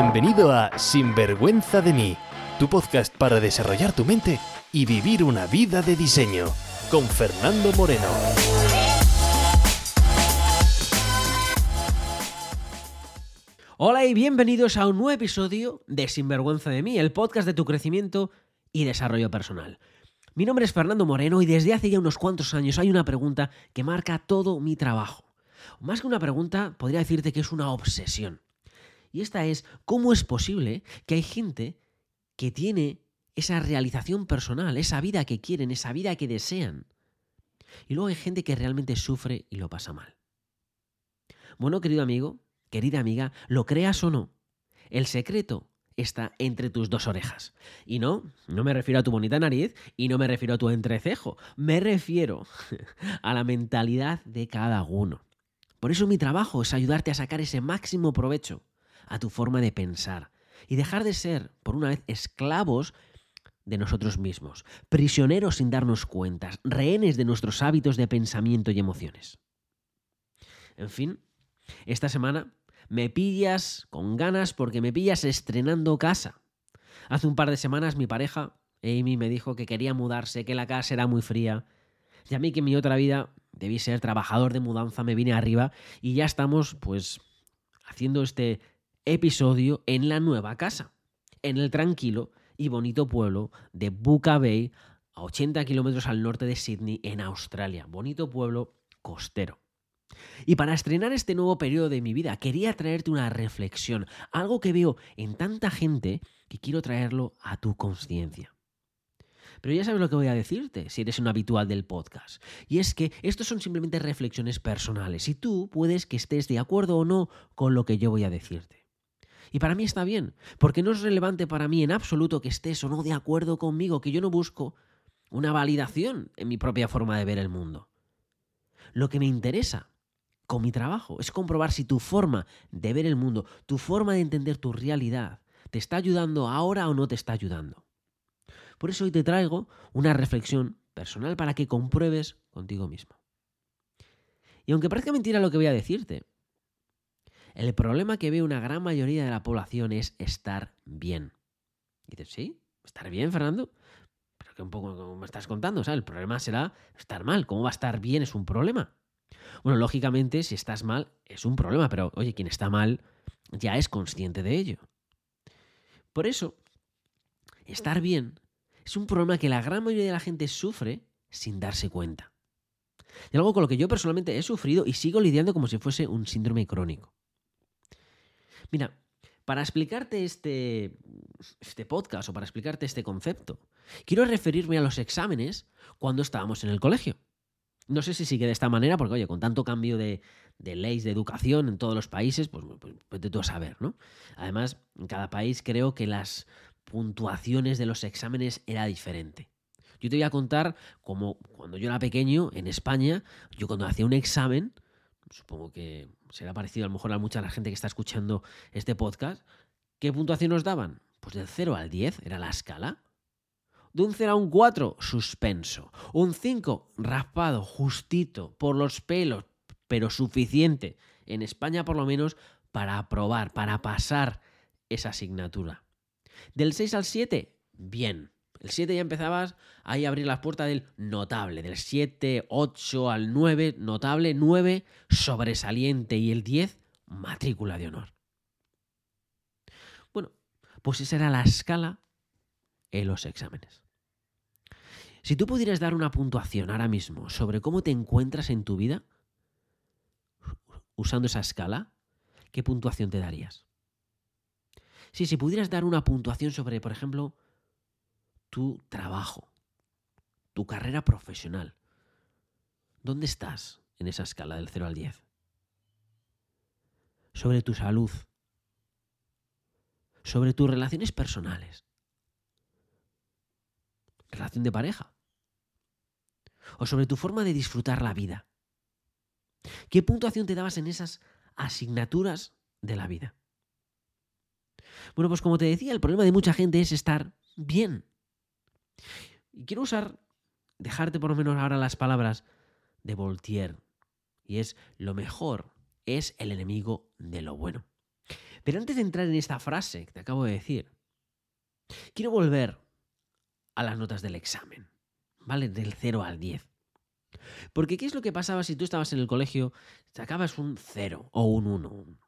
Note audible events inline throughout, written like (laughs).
Bienvenido a Sinvergüenza de mí, tu podcast para desarrollar tu mente y vivir una vida de diseño, con Fernando Moreno. Hola y bienvenidos a un nuevo episodio de Sinvergüenza de mí, el podcast de tu crecimiento y desarrollo personal. Mi nombre es Fernando Moreno y desde hace ya unos cuantos años hay una pregunta que marca todo mi trabajo. Más que una pregunta, podría decirte que es una obsesión. Y esta es, ¿cómo es posible que hay gente que tiene esa realización personal, esa vida que quieren, esa vida que desean? Y luego hay gente que realmente sufre y lo pasa mal. Bueno, querido amigo, querida amiga, lo creas o no, el secreto está entre tus dos orejas. Y no, no me refiero a tu bonita nariz y no me refiero a tu entrecejo, me refiero (laughs) a la mentalidad de cada uno. Por eso mi trabajo es ayudarte a sacar ese máximo provecho a tu forma de pensar y dejar de ser, por una vez, esclavos de nosotros mismos, prisioneros sin darnos cuentas, rehenes de nuestros hábitos de pensamiento y emociones. En fin, esta semana me pillas con ganas porque me pillas estrenando casa. Hace un par de semanas mi pareja, Amy, me dijo que quería mudarse, que la casa era muy fría. Y a mí que en mi otra vida debí ser trabajador de mudanza, me vine arriba y ya estamos pues haciendo este episodio en la nueva casa, en el tranquilo y bonito pueblo de Buka Bay, a 80 kilómetros al norte de Sydney, en Australia. Bonito pueblo costero. Y para estrenar este nuevo periodo de mi vida, quería traerte una reflexión, algo que veo en tanta gente que quiero traerlo a tu conciencia. Pero ya sabes lo que voy a decirte si eres un habitual del podcast. Y es que estos son simplemente reflexiones personales y tú puedes que estés de acuerdo o no con lo que yo voy a decirte. Y para mí está bien, porque no es relevante para mí en absoluto que estés o no de acuerdo conmigo, que yo no busco una validación en mi propia forma de ver el mundo. Lo que me interesa con mi trabajo es comprobar si tu forma de ver el mundo, tu forma de entender tu realidad, te está ayudando ahora o no te está ayudando. Por eso hoy te traigo una reflexión personal para que compruebes contigo mismo. Y aunque parezca mentira lo que voy a decirte, el problema que ve una gran mayoría de la población es estar bien. Y dices, ¿sí? ¿Estar bien, Fernando? Pero que un poco me estás contando, ¿sabes? El problema será estar mal. ¿Cómo va a estar bien? Es un problema. Bueno, lógicamente, si estás mal, es un problema, pero oye, quien está mal ya es consciente de ello. Por eso, estar bien es un problema que la gran mayoría de la gente sufre sin darse cuenta. Y algo con lo que yo personalmente he sufrido y sigo lidiando como si fuese un síndrome crónico. Mira, para explicarte este, este podcast o para explicarte este concepto, quiero referirme a los exámenes cuando estábamos en el colegio. No sé si sigue de esta manera, porque oye, con tanto cambio de, leyes de educación en todos los países, pues, pues, pues tú a saber, ¿no? Además, en cada país creo que las puntuaciones de los exámenes era diferente. Yo te voy a contar como cuando yo era pequeño en España, yo cuando hacía un examen, supongo que será parecido a lo mejor a mucha la gente que está escuchando este podcast, ¿qué puntuación nos daban? Pues del 0 al 10 era la escala. De un 0 a un 4, suspenso. Un 5, raspado, justito, por los pelos, pero suficiente, en España por lo menos, para aprobar, para pasar esa asignatura. Del 6 al 7, bien. El 7 ya empezabas ahí a abrir las puertas del notable. Del 7, 8 al 9, notable, 9, sobresaliente. Y el 10, matrícula de honor. Bueno, pues esa era la escala en los exámenes. Si tú pudieras dar una puntuación ahora mismo sobre cómo te encuentras en tu vida, usando esa escala, ¿qué puntuación te darías? Sí, si pudieras dar una puntuación sobre, por ejemplo, tu trabajo, tu carrera profesional, ¿dónde estás en esa escala del 0 al 10? Sobre tu salud, sobre tus relaciones personales, relación de pareja, o sobre tu forma de disfrutar la vida. ¿Qué puntuación te dabas en esas asignaturas de la vida? Bueno, pues como te decía, el problema de mucha gente es estar bien. Y quiero usar, dejarte por lo menos ahora las palabras de Voltaire. Y es, lo mejor es el enemigo de lo bueno. Pero antes de entrar en esta frase que te acabo de decir, quiero volver a las notas del examen, ¿vale? Del 0 al 10. Porque ¿qué es lo que pasaba si tú estabas en el colegio, sacabas un 0 o un 1?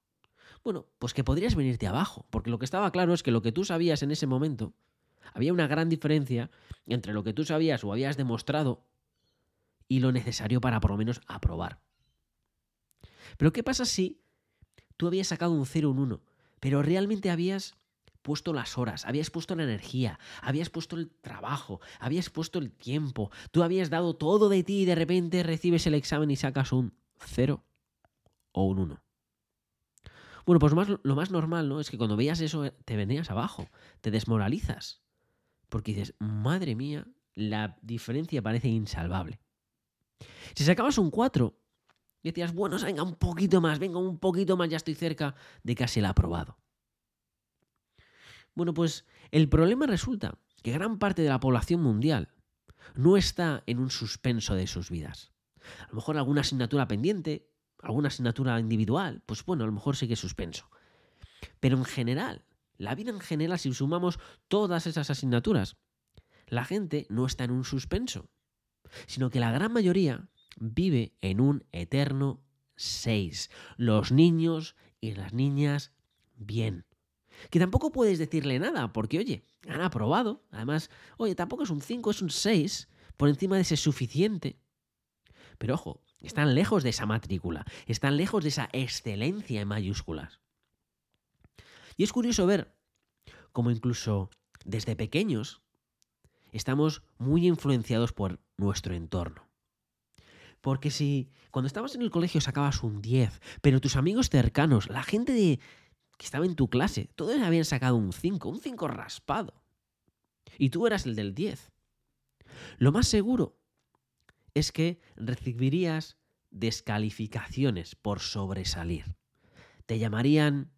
Bueno, pues que podrías venirte abajo, porque lo que estaba claro es que lo que tú sabías en ese momento, había una gran diferencia entre lo que tú sabías o habías demostrado y lo necesario para por lo menos aprobar. Pero ¿qué pasa si tú habías sacado un 0 o un 1, pero realmente habías puesto las horas, habías puesto la energía, habías puesto el trabajo, habías puesto el tiempo, tú habías dado todo de ti y de repente recibes el examen y sacas un 0 o un 1? Bueno, pues lo más normal, ¿no? Es que cuando veías eso eh, te venías abajo, te desmoralizas. Porque dices, madre mía, la diferencia parece insalvable. Si sacabas un 4, decías, bueno, venga un poquito más, venga un poquito más, ya estoy cerca de casi el aprobado. Bueno, pues el problema resulta que gran parte de la población mundial no está en un suspenso de sus vidas. A lo mejor alguna asignatura pendiente, alguna asignatura individual, pues bueno, a lo mejor sigue suspenso. Pero en general, la vida en general, si sumamos todas esas asignaturas, la gente no está en un suspenso, sino que la gran mayoría vive en un eterno 6. Los niños y las niñas bien. Que tampoco puedes decirle nada, porque oye, han aprobado. Además, oye, tampoco es un 5, es un 6, por encima de ese suficiente. Pero ojo, están lejos de esa matrícula, están lejos de esa excelencia en mayúsculas. Y es curioso ver cómo incluso desde pequeños estamos muy influenciados por nuestro entorno. Porque si cuando estabas en el colegio sacabas un 10, pero tus amigos cercanos, la gente de, que estaba en tu clase, todos habían sacado un 5, un 5 raspado. Y tú eras el del 10. Lo más seguro es que recibirías descalificaciones por sobresalir. Te llamarían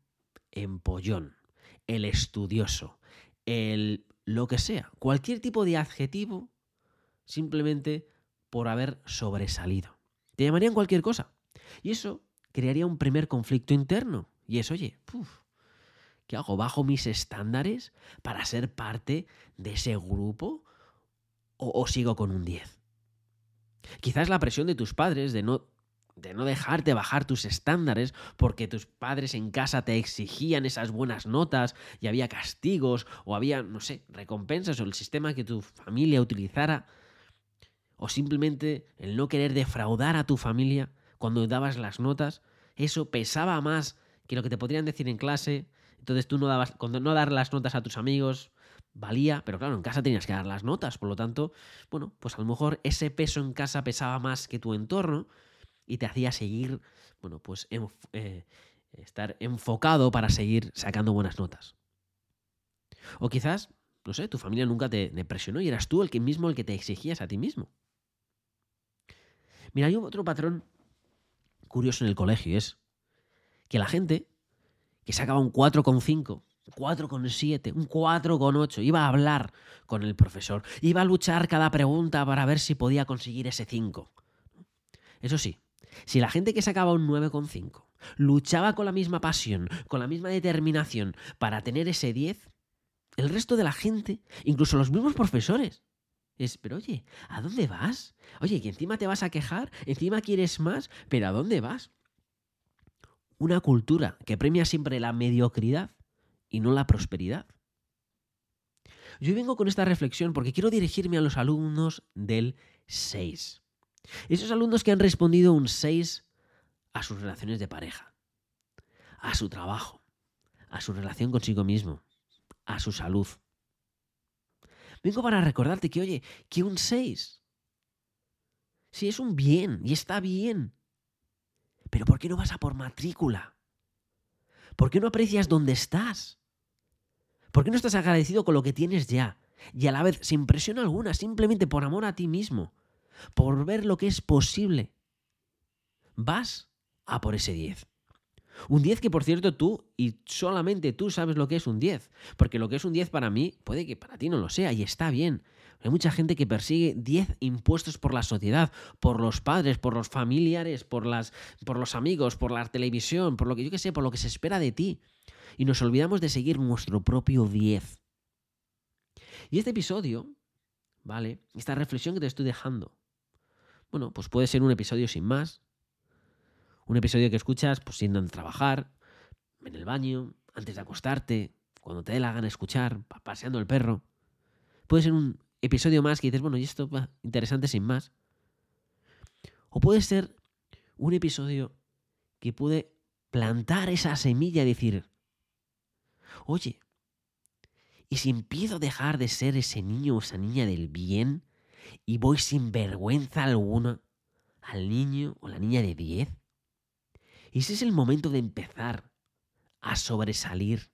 empollón, el estudioso, el lo que sea, cualquier tipo de adjetivo simplemente por haber sobresalido. Te llamarían cualquier cosa. Y eso crearía un primer conflicto interno. Y es, oye, ¿qué hago? ¿Bajo mis estándares para ser parte de ese grupo? ¿O, sigo con un 10? Quizás la presión de tus padres de no, de no dejarte bajar tus estándares porque tus padres en casa te exigían esas buenas notas y había castigos o había, no sé, recompensas o el sistema que tu familia utilizara o simplemente el no querer defraudar a tu familia cuando dabas las notas, eso pesaba más que lo que te podrían decir en clase. Entonces tú no dabas, cuando no dar las notas a tus amigos, valía, pero claro, en casa tenías que dar las notas, por lo tanto, bueno, pues a lo mejor ese peso en casa pesaba más que tu entorno y te hacía seguir, bueno, pues eh, estar enfocado para seguir sacando buenas notas. O quizás, no sé, tu familia nunca te, presionó y eras tú el que mismo el que te exigías a ti mismo. Mira, hay otro patrón curioso en el colegio, es que la gente que sacaba un 4,5 4,7, un 4,8. Iba a hablar con el profesor. Iba a luchar cada pregunta para ver si podía conseguir ese 5. Eso sí, si la gente que sacaba un 9,5 luchaba con la misma pasión, con la misma determinación para tener ese 10, el resto de la gente, incluso los mismos profesores, es, pero oye, ¿a dónde vas? Oye, que encima te vas a quejar, encima quieres más, pero ¿a dónde vas? Una cultura que premia siempre la mediocridad y no la prosperidad. Yo vengo con esta reflexión porque quiero dirigirme a los alumnos del 6. Esos alumnos que han respondido un 6 a sus relaciones de pareja, a su trabajo, a su relación consigo mismo, a su salud. Vengo para recordarte que, oye, que un 6, si es un bien y está bien, pero ¿por qué no vas a por matrícula? ¿Por qué no aprecias dónde estás? ¿Por qué no estás agradecido con lo que tienes ya? Y a la vez, sin presión alguna, simplemente por amor a ti mismo, por ver lo que es posible, vas a por ese 10. Un 10 que, por cierto, tú y solamente tú sabes lo que es un 10. Porque lo que es un 10 para mí, puede que para ti no lo sea y está bien. Hay mucha gente que persigue 10 impuestos por la sociedad, por los padres, por los familiares, por, las, por los amigos, por la televisión, por lo que yo que sé, por lo que se espera de ti. y nos olvidamos de seguir nuestro propio 10. Y este episodio, ¿vale? Esta reflexión que te estoy dejando, bueno, pues puede ser un episodio sin más, un episodio que escuchas pues siendo a trabajar, en el baño, antes de acostarte, cuando te dé la gana escuchar, paseando el perro. Puede ser un episodio más que dices, bueno, y esto va interesante sin más. O puede ser un episodio que puede plantar esa semilla y decir, oye, ¿y si empiezo a dejar de ser ese niño o esa niña del bien y voy sin vergüenza alguna al niño o la niña de 10? ¿Y ese es el momento de empezar a sobresalir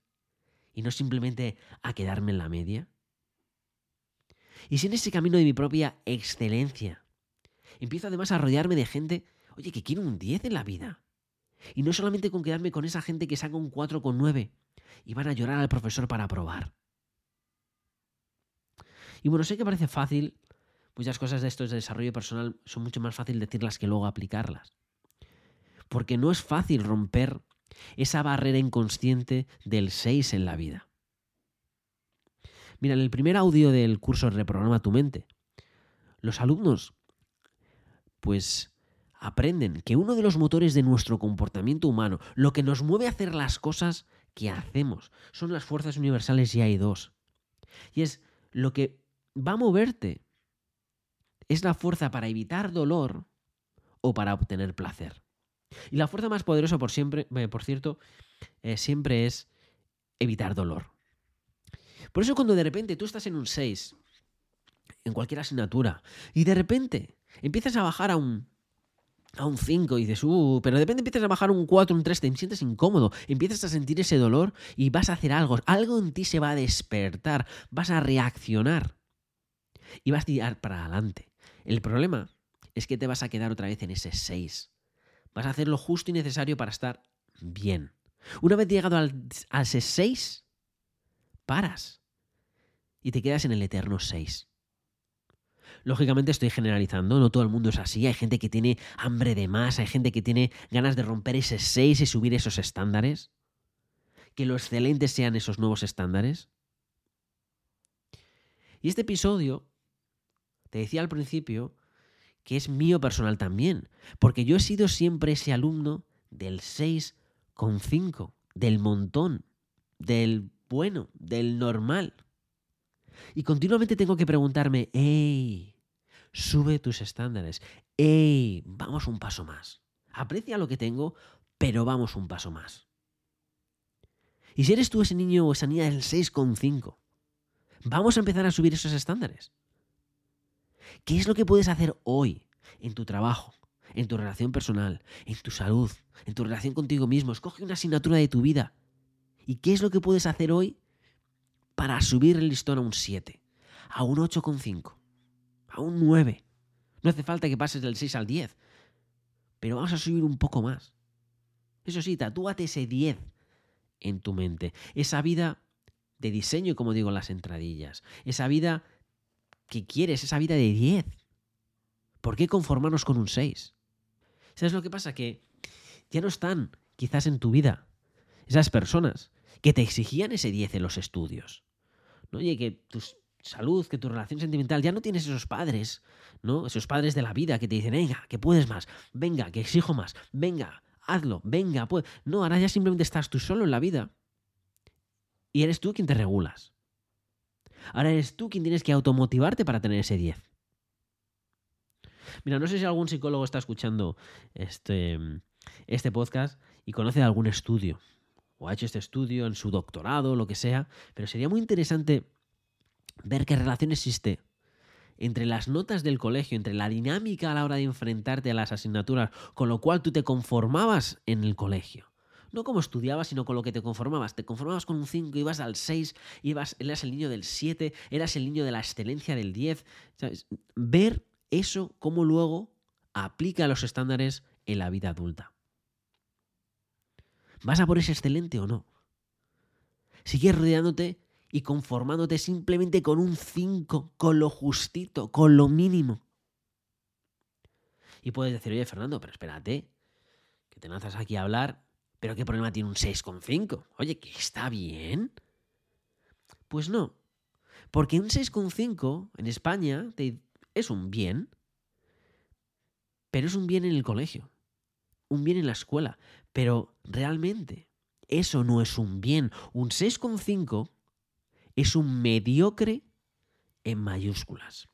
y no simplemente a quedarme en la media? Y si en ese camino de mi propia excelencia empiezo además a rodearme de gente, oye, que quiere un 10 en la vida. Y no solamente con quedarme con esa gente que saca un 4,9 y van a llorar al profesor para aprobar. Y bueno, sé que parece fácil, muchas cosas de esto de desarrollo personal son mucho más fácil decirlas que luego aplicarlas. Porque no es fácil romper esa barrera inconsciente del 6 en la vida. Mira, en el primer audio del curso Reprograma tu mente, los alumnos pues aprenden que uno de los motores de nuestro comportamiento humano, lo que nos mueve a hacer las cosas que hacemos, son las fuerzas universales y hay dos. Y es lo que va a moverte. Es la fuerza para evitar dolor o para obtener placer. Y la fuerza más poderosa, por, siempre, eh, por cierto, eh, siempre es evitar dolor. Por eso cuando de repente tú estás en un 6, en cualquier asignatura, y de repente empiezas a bajar a un, a un 5 y dices, uh, pero de repente empiezas a bajar un 4, un 3, te sientes incómodo, empiezas a sentir ese dolor y vas a hacer algo, algo en ti se va a despertar, vas a reaccionar y vas a tirar para adelante. El problema es que te vas a quedar otra vez en ese 6. Vas a hacer lo justo y necesario para estar bien. Una vez llegado al, al 6, paras y te quedas en el eterno 6. Lógicamente estoy generalizando, no todo el mundo es así, hay gente que tiene hambre de más, hay gente que tiene ganas de romper ese 6 y subir esos estándares. Que lo excelentes sean esos nuevos estándares. Y este episodio, te decía al principio, que es mío personal también, porque yo he sido siempre ese alumno del 6,5, del montón, del bueno, del normal. Y continuamente tengo que preguntarme, ¡ey! Sube tus estándares. ¡ey! Vamos un paso más. Aprecia lo que tengo, pero vamos un paso más. Y si eres tú ese niño o esa niña del 6,5, vamos a empezar a subir esos estándares. ¿Qué es lo que puedes hacer hoy en tu trabajo, en tu relación personal, en tu salud, en tu relación contigo mismo? Escoge una asignatura de tu vida. ¿Y qué es lo que puedes hacer hoy para subir el listón a un 7, a un 8,5, a un 9? No hace falta que pases del 6 al 10, pero vamos a subir un poco más. Eso sí, tatúate ese 10 en tu mente. Esa vida de diseño, como digo las entradillas. Esa vida que quieres, esa vida de 10. ¿Por qué conformarnos con un 6? ¿Sabes lo que pasa? Que ya no están quizás en tu vida esas personas que te exigían ese 10 en los estudios. ¿no? Oye, que tu salud, que tu relación sentimental, ya no tienes esos padres, ¿no? Esos padres de la vida que te dicen, venga, que puedes más, venga, que exijo más, venga, hazlo, venga, pues. No, ahora ya simplemente estás tú solo en la vida. Y eres tú quien te regulas. Ahora eres tú quien tienes que automotivarte para tener ese 10. Mira, no sé si algún psicólogo está escuchando este, este podcast y conoce algún estudio, o ha hecho este estudio en su doctorado, lo que sea, pero sería muy interesante ver qué relación existe entre las notas del colegio, entre la dinámica a la hora de enfrentarte a las asignaturas, con lo cual tú te conformabas en el colegio no como estudiabas, sino con lo que te conformabas. Te conformabas con un 5, ibas al 6, ibas, eras el niño del 7, eras el niño de la excelencia del 10. Ver eso, cómo luego aplica los estándares en la vida adulta. ¿Vas a por ese excelente o no? Sigues rodeándote y conformándote simplemente con un 5, con lo justito, con lo mínimo. Y puedes decir, oye Fernando, pero espérate, que te lanzas aquí a hablar ¿Pero qué problema tiene un 6,5? Oye, que está bien. Pues no. Porque un 6,5 en España es un bien, pero es un bien en el colegio, un bien en la escuela. Pero realmente eso no es un bien. Un 6,5 es un mediocre en mayúsculas.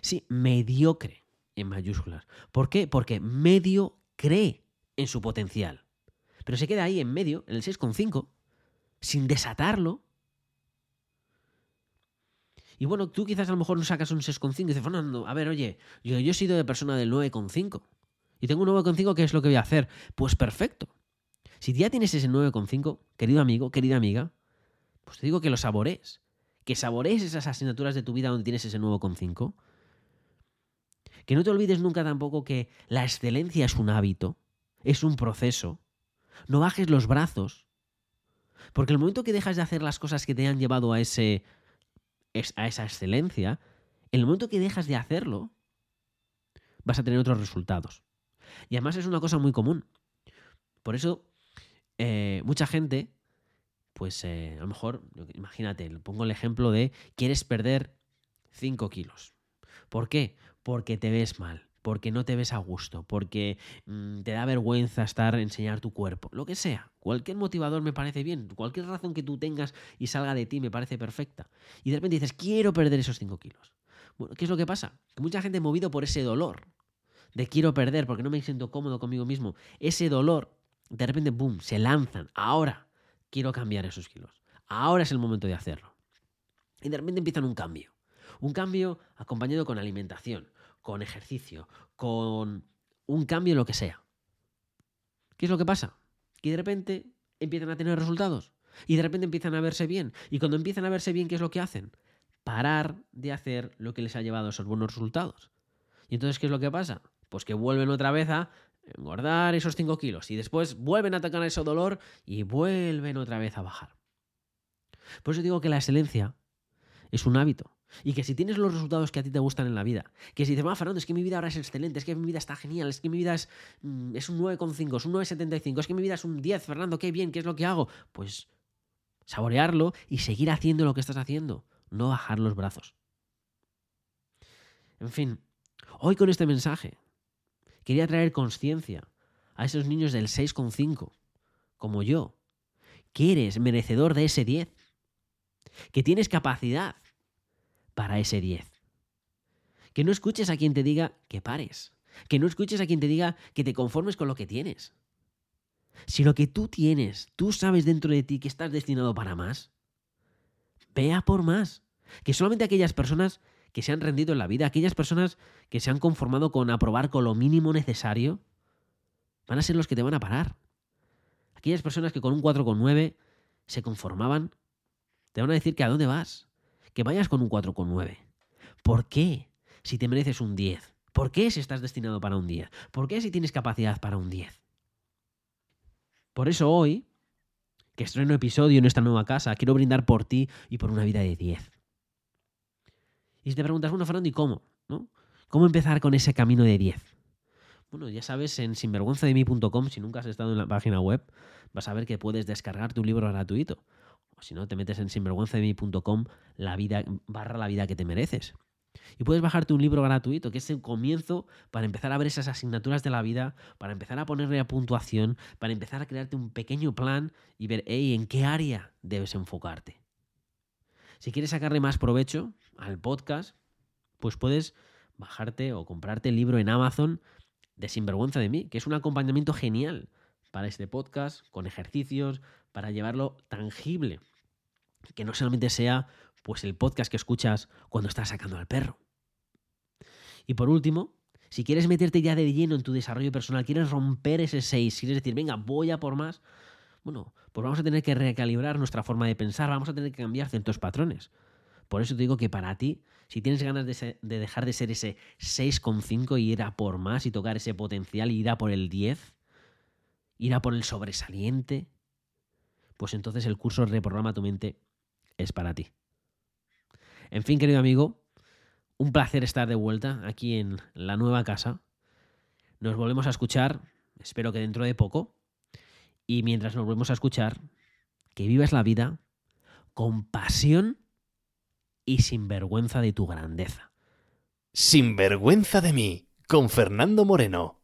Sí, mediocre en mayúsculas. ¿Por qué? Porque medio cree en su potencial. Pero se queda ahí en medio, en el 6,5, sin desatarlo. Y bueno, tú quizás a lo mejor no sacas un 6,5 y dices, Fernando, a ver, oye, yo, yo he sido de persona del 9,5. Y tengo un 9,5, ¿qué es lo que voy a hacer? Pues perfecto. Si ya tienes ese 9,5, querido amigo, querida amiga, pues te digo que lo saborees. Que saborees esas asignaturas de tu vida donde tienes ese 9,5. Que no te olvides nunca tampoco que la excelencia es un hábito, es un proceso. No bajes los brazos. Porque el momento que dejas de hacer las cosas que te han llevado a, ese, a esa excelencia, el momento que dejas de hacerlo, vas a tener otros resultados. Y además es una cosa muy común. Por eso eh, mucha gente, pues eh, a lo mejor, imagínate, pongo el ejemplo de quieres perder 5 kilos. ¿Por qué? Porque te ves mal, porque no te ves a gusto, porque mm, te da vergüenza estar, enseñar tu cuerpo, lo que sea. Cualquier motivador me parece bien, cualquier razón que tú tengas y salga de ti me parece perfecta. Y de repente dices, quiero perder esos 5 kilos. Bueno, ¿qué es lo que pasa? Que mucha gente movido por ese dolor de quiero perder porque no me siento cómodo conmigo mismo, ese dolor de repente, boom, se lanzan. Ahora quiero cambiar esos kilos. Ahora es el momento de hacerlo. Y de repente empiezan un cambio. Un cambio acompañado con alimentación, con ejercicio, con un cambio en lo que sea. ¿Qué es lo que pasa? Que de repente empiezan a tener resultados. Y de repente empiezan a verse bien. Y cuando empiezan a verse bien, ¿qué es lo que hacen? Parar de hacer lo que les ha llevado a esos buenos resultados. ¿Y entonces qué es lo que pasa? Pues que vuelven otra vez a engordar esos 5 kilos y después vuelven a atacar ese dolor y vuelven otra vez a bajar. Por eso digo que la excelencia es un hábito. Y que si tienes los resultados que a ti te gustan en la vida, que si dices, ah, Fernando, es que mi vida ahora es excelente, es que mi vida está genial, es que mi vida es, mm, es un 9,5, es un 9,75, es que mi vida es un 10, Fernando, qué bien, ¿qué es lo que hago? Pues saborearlo y seguir haciendo lo que estás haciendo, no bajar los brazos. En fin, hoy con este mensaje Quería traer conciencia a esos niños del 6,5, como yo, que eres merecedor de ese 10, que tienes capacidad para ese 10. Que no escuches a quien te diga que pares, que no escuches a quien te diga que te conformes con lo que tienes. Si lo que tú tienes, tú sabes dentro de ti que estás destinado para más, vea por más. Que solamente aquellas personas que se han rendido en la vida, aquellas personas que se han conformado con aprobar con lo mínimo necesario, van a ser los que te van a parar. Aquellas personas que con un 4,9 se conformaban, te van a decir que a dónde vas, que vayas con un 4,9. ¿Por qué? Si te mereces un 10. ¿Por qué si estás destinado para un 10? ¿Por qué si tienes capacidad para un 10? Por eso hoy, que estreno episodio en esta nueva casa, quiero brindar por ti y por una vida de 10. Y si te preguntas, bueno, Fernando, ¿y cómo? ¿No? ¿Cómo empezar con ese camino de 10? Bueno, ya sabes, en sinvergüenzademi.com, si nunca has estado en la página web, vas a ver que puedes descargar tu libro gratuito. O si no, te metes en sinvergüenzademi.com la vida, barra la vida que te mereces. Y puedes bajarte un libro gratuito, que es el comienzo para empezar a ver esas asignaturas de la vida, para empezar a ponerle a puntuación, para empezar a crearte un pequeño plan y ver, hey, ¿en qué área debes enfocarte? Si quieres sacarle más provecho al podcast, pues puedes bajarte o comprarte el libro en Amazon de Sinvergüenza de mí, que es un acompañamiento genial para este podcast, con ejercicios, para llevarlo tangible. Que no solamente sea pues el podcast que escuchas cuando estás sacando al perro. Y por último, si quieres meterte ya de lleno en tu desarrollo personal, quieres romper ese 6, quieres decir, venga, voy a por más, bueno, pues vamos a tener que recalibrar nuestra forma de pensar, vamos a tener que cambiar ciertos patrones. Por eso te digo que para ti, si tienes ganas de, dejar de ser ese 6,5 y ir a por más y tocar ese potencial y ir a por el 10, ir a por el sobresaliente, pues entonces el curso Reprograma tu mente es para ti. En fin, querido amigo, un placer estar de vuelta aquí en la nueva casa. Nos volvemos a escuchar, espero que dentro de poco. Y mientras nos volvemos a escuchar, que vivas la vida con pasión y sin vergüenza de tu grandeza. Sin vergüenza de mí, con Fernando Moreno.